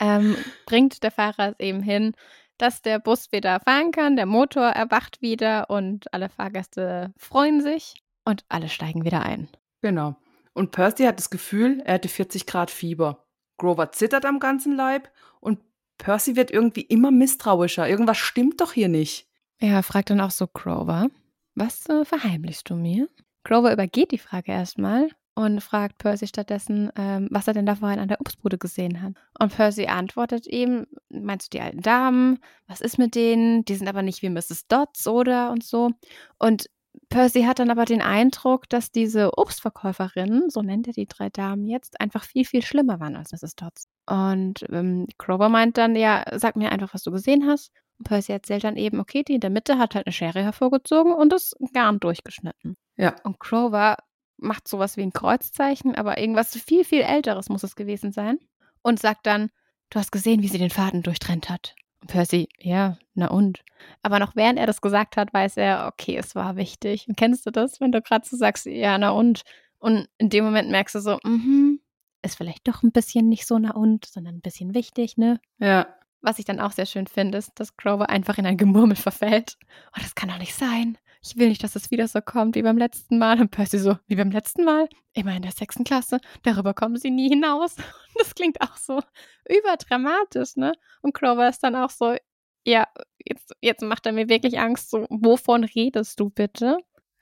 ähm, bringt der Fahrer es eben hin, dass der Bus wieder fahren kann, der Motor erwacht wieder und alle Fahrgäste freuen sich und alle steigen wieder ein. Genau. Und Percy hat das Gefühl, er hätte 40 Grad Fieber. Grover zittert am ganzen Leib und Percy wird irgendwie immer misstrauischer. Irgendwas stimmt doch hier nicht. Er fragt dann auch so Grover, was äh, verheimlichst du mir? Grover übergeht die Frage erstmal und fragt Percy stattdessen, ähm, was er denn da vorhin an der Obstbude gesehen hat. Und Percy antwortet ihm, meinst du die alten Damen? Was ist mit denen? Die sind aber nicht wie Mrs. Dodds, oder? Und so. Und Percy hat dann aber den Eindruck, dass diese Obstverkäuferinnen, so nennt er die drei Damen jetzt, einfach viel, viel schlimmer waren als Mrs. Dodds. Und ähm, Grover meint dann, ja, sag mir einfach, was du gesehen hast. Und Percy erzählt dann eben, okay, die in der Mitte hat halt eine Schere hervorgezogen und das Garn durchgeschnitten. Ja. Und Grover macht sowas wie ein Kreuzzeichen, aber irgendwas viel, viel Älteres muss es gewesen sein. Und sagt dann, du hast gesehen, wie sie den Faden durchtrennt hat. Und Percy, ja, na und? Aber noch während er das gesagt hat, weiß er, okay, es war wichtig. Und kennst du das, wenn du gerade so sagst, ja, na und? Und in dem Moment merkst du so, mhm, ist vielleicht doch ein bisschen nicht so na und, sondern ein bisschen wichtig, ne? Ja. Was ich dann auch sehr schön finde, ist, dass Grover einfach in ein Gemurmel verfällt. Oh, das kann doch nicht sein. Ich will nicht, dass es wieder so kommt wie beim letzten Mal. Und Percy so, wie beim letzten Mal? Immer in der sechsten Klasse. Darüber kommen sie nie hinaus. Und das klingt auch so überdramatisch, ne? Und Grover ist dann auch so, ja, jetzt, jetzt macht er mir wirklich Angst. So, wovon redest du bitte?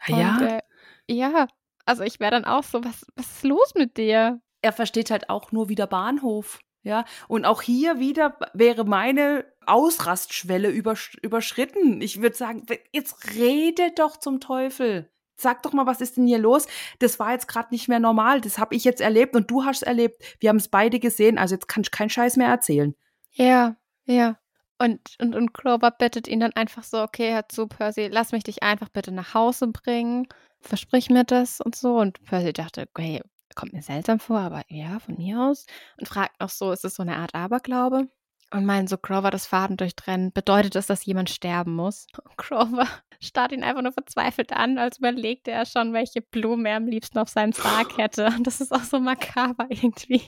Ja. Und, äh, ja, also ich wäre dann auch so, was, was ist los mit dir? er versteht halt auch nur wieder Bahnhof. Ja, und auch hier wieder wäre meine Ausrastschwelle übersch überschritten. Ich würde sagen, jetzt rede doch zum Teufel. Sag doch mal, was ist denn hier los? Das war jetzt gerade nicht mehr normal. Das habe ich jetzt erlebt und du hast es erlebt. Wir haben es beide gesehen. Also jetzt kann ich keinen Scheiß mehr erzählen. Ja, ja. Und, und, und Clover bittet ihn dann einfach so, okay, hör zu, Percy, lass mich dich einfach bitte nach Hause bringen. Versprich mir das und so. Und Percy dachte, okay, kommt mir seltsam vor, aber ja, von mir aus. Und fragt noch so, ist es so eine Art Aberglaube? Und meinen so, Grover das Faden durchtrennen. Bedeutet das, dass jemand sterben muss? Und Grover starrt ihn einfach nur verzweifelt an, als überlegte er schon, welche Blumen er am liebsten auf seinem Sarg hätte. Und das ist auch so makaber irgendwie.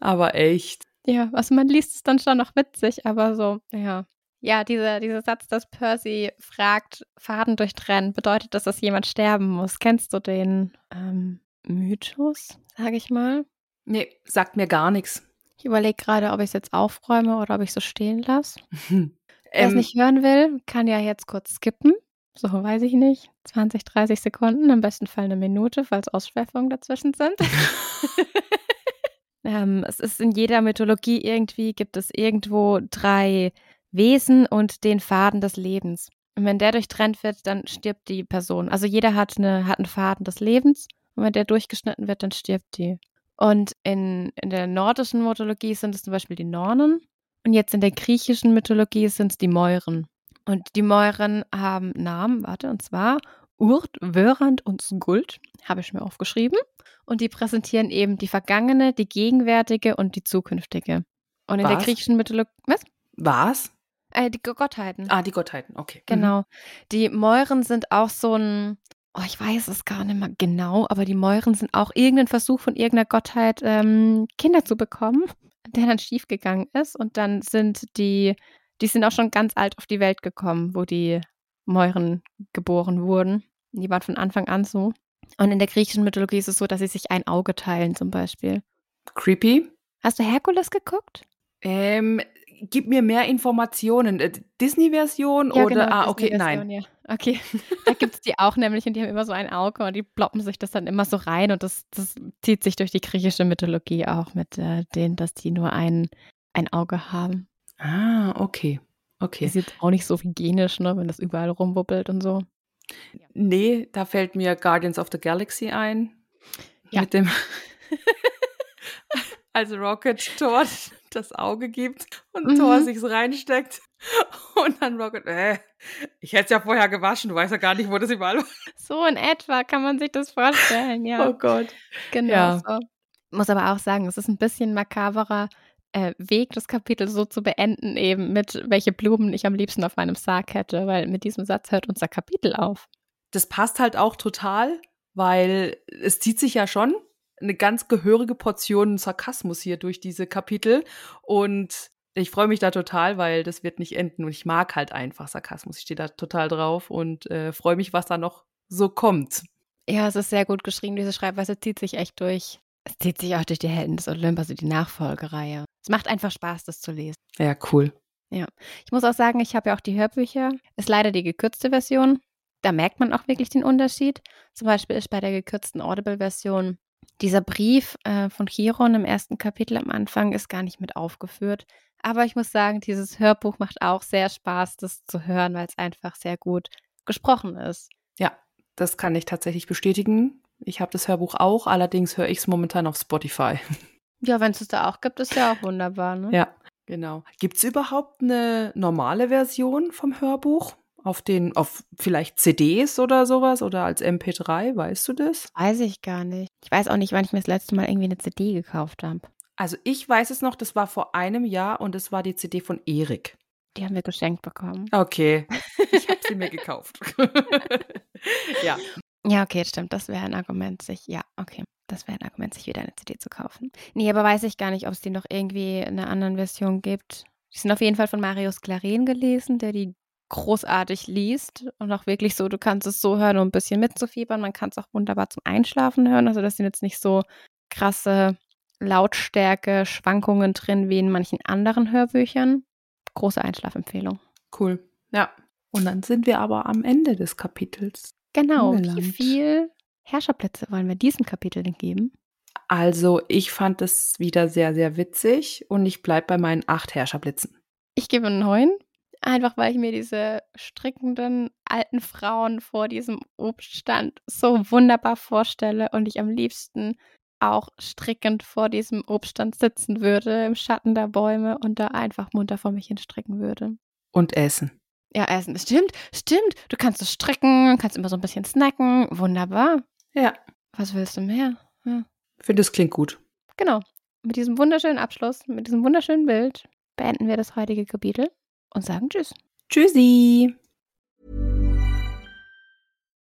Aber echt. Ja, also man liest es dann schon noch witzig, aber so, ja. Ja, dieser, dieser Satz, dass Percy fragt, Faden durchtrennen, bedeutet das, dass jemand sterben muss. Kennst du den ähm, Mythos, sage ich mal? Nee, sagt mir gar nichts. Ich überlege gerade, ob ich es jetzt aufräume oder ob ich es so stehen lasse. Wer es Ähm, nicht hören will, kann ja jetzt kurz skippen. So, weiß ich nicht. 20, 30 Sekunden, im besten Fall eine Minute, falls Ausschweifungen dazwischen sind. ähm, es ist in jeder Mythologie irgendwie, gibt es irgendwo drei Wesen und den Faden des Lebens. Und wenn der durchtrennt wird, dann stirbt die Person. Also jeder hat, eine, hat einen Faden des Lebens und wenn der durchgeschnitten wird, dann stirbt die. Und in, in der nordischen Mythologie sind es zum Beispiel die Nornen und jetzt in der griechischen Mythologie sind es die Mäuren. Und die Mäuren haben Namen, warte, und zwar Urt, Wörand und Skuld, habe ich mir aufgeschrieben. Und die präsentieren eben die vergangene, die gegenwärtige und die zukünftige. Und in der Was? griechischen Mythologie, was? Was? Äh, die Gottheiten. Ah, die Gottheiten, okay. Mhm. Genau. Die Mäuren sind auch so ein, oh, ich weiß es gar nicht mehr genau, aber die Mäuren sind auch irgendein Versuch von irgendeiner Gottheit, ähm, Kinder zu bekommen, der dann schiefgegangen ist. Und dann sind die, die sind auch schon ganz alt auf die Welt gekommen, wo die Mäuren geboren wurden. Die waren von Anfang an so. Und in der griechischen Mythologie ist es so, dass sie sich ein Auge teilen, zum Beispiel. Creepy. Hast du Herkules geguckt? Ähm, gib mir mehr Informationen. Äh, Disney-Version oder? ah, okay, genau, nein. Ja. Okay, da gibt es die auch nämlich und die haben immer so ein Auge und die ploppen sich das dann immer so rein und das, das zieht sich durch die griechische Mythologie auch mit äh, denen, dass die nur ein, ein Auge haben. Ah, okay. Okay. Ist jetzt auch nicht so hygienisch, ne, wenn das überall rumwuppelt und so. Nee, da fällt mir Guardians of the Galaxy ein. Ja. Mit dem, als Rocket Thor das Auge gibt und Mhm. Thor sich's reinsteckt. Und dann Rocket, äh, ich hätte es ja vorher gewaschen, du weißt ja gar nicht, wo das überall war. So in etwa kann man sich das vorstellen, ja. Oh Gott. Genau Ja. so. Muss aber auch sagen, es ist ein bisschen makaberer äh, Weg, das Kapitel so zu beenden, eben mit welche Blumen ich am liebsten auf meinem Sarg hätte, weil mit diesem Satz hört unser Kapitel auf. Das passt halt auch total, weil es zieht sich ja schon eine ganz gehörige Portion Sarkasmus hier durch diese Kapitel. Und ich freue mich da total, weil das wird nicht enden. Und ich mag halt einfach Sarkasmus. Ich stehe da total drauf und äh, freue mich, was da noch so kommt. Ja, es ist sehr gut geschrieben. Diese Schreibweise zieht sich echt durch. Es zieht sich auch durch die Helden des Olymp, also die Nachfolgereihe. Es macht einfach Spaß, das zu lesen. Ja, cool. Ich muss auch sagen, ich habe ja auch die Hörbücher. Ist leider die gekürzte Version. Da merkt man auch wirklich den Unterschied. Zum Beispiel ist bei der gekürzten Audible-Version dieser Brief äh, von Chiron im ersten Kapitel am Anfang ist gar nicht mit aufgeführt. Aber ich muss sagen, dieses Hörbuch macht auch sehr Spaß, das zu hören, weil es einfach sehr gut gesprochen ist. Ja, das kann ich tatsächlich bestätigen. Ich habe das Hörbuch auch, allerdings höre ich es momentan auf Spotify. Ja, wenn es es da auch gibt, ist ja auch wunderbar. Ne? Ja, genau. Gibt es überhaupt eine normale Version vom Hörbuch? Auf den, auf vielleicht CDs oder sowas oder als MP3, weißt du das? Weiß ich gar nicht. Ich weiß auch nicht, wann ich mir das letzte Mal irgendwie eine CD gekauft habe. Also ich weiß es noch, das war vor einem Jahr und es war die CD von Erik. Die haben wir geschenkt bekommen. Okay, ich habe sie mir gekauft. ja, Ja, okay, stimmt. Das wäre ein Argument, sich. Ja, okay. Das wäre ein Argument, sich wieder eine CD zu kaufen. Nee, aber weiß ich gar nicht, ob es die noch irgendwie in einer anderen Version gibt. Die sind auf jeden Fall von Marius Claren gelesen, der die großartig liest und auch wirklich so, du kannst es so hören, um ein bisschen mitzufiebern. Man kann es auch wunderbar zum Einschlafen hören. Also das sind jetzt nicht so krasse Lautstärke, Schwankungen drin wie in manchen anderen Hörbüchern. Große Einschlafempfehlung. cool. Ja. Und dann sind wir aber am Ende des Kapitels. Genau. Wie viel Herrscherplätze wollen wir diesem Kapitel denn geben? Also ich fand es wieder sehr, sehr witzig und ich bleibe bei meinen acht Herrscherblitzen. Ich gebe neun, einfach weil ich mir diese strickenden alten Frauen vor diesem Obststand so wunderbar vorstelle und ich am liebsten auch strickend vor diesem Obststand sitzen würde, im Schatten der Bäume und da einfach munter vor mich hin stricken würde. Und Essen. Ja, essen. Stimmt, stimmt. Du kannst es stricken, kannst immer so ein bisschen snacken. Wunderbar. Ja, Was willst du mehr? Ja. ich finde, es klingt gut. Genau. Mit diesem wunderschönen Abschluss, mit diesem wunderschönen Bild beenden wir das heutige Kapitel und sagen Tschüss. Tschüssi.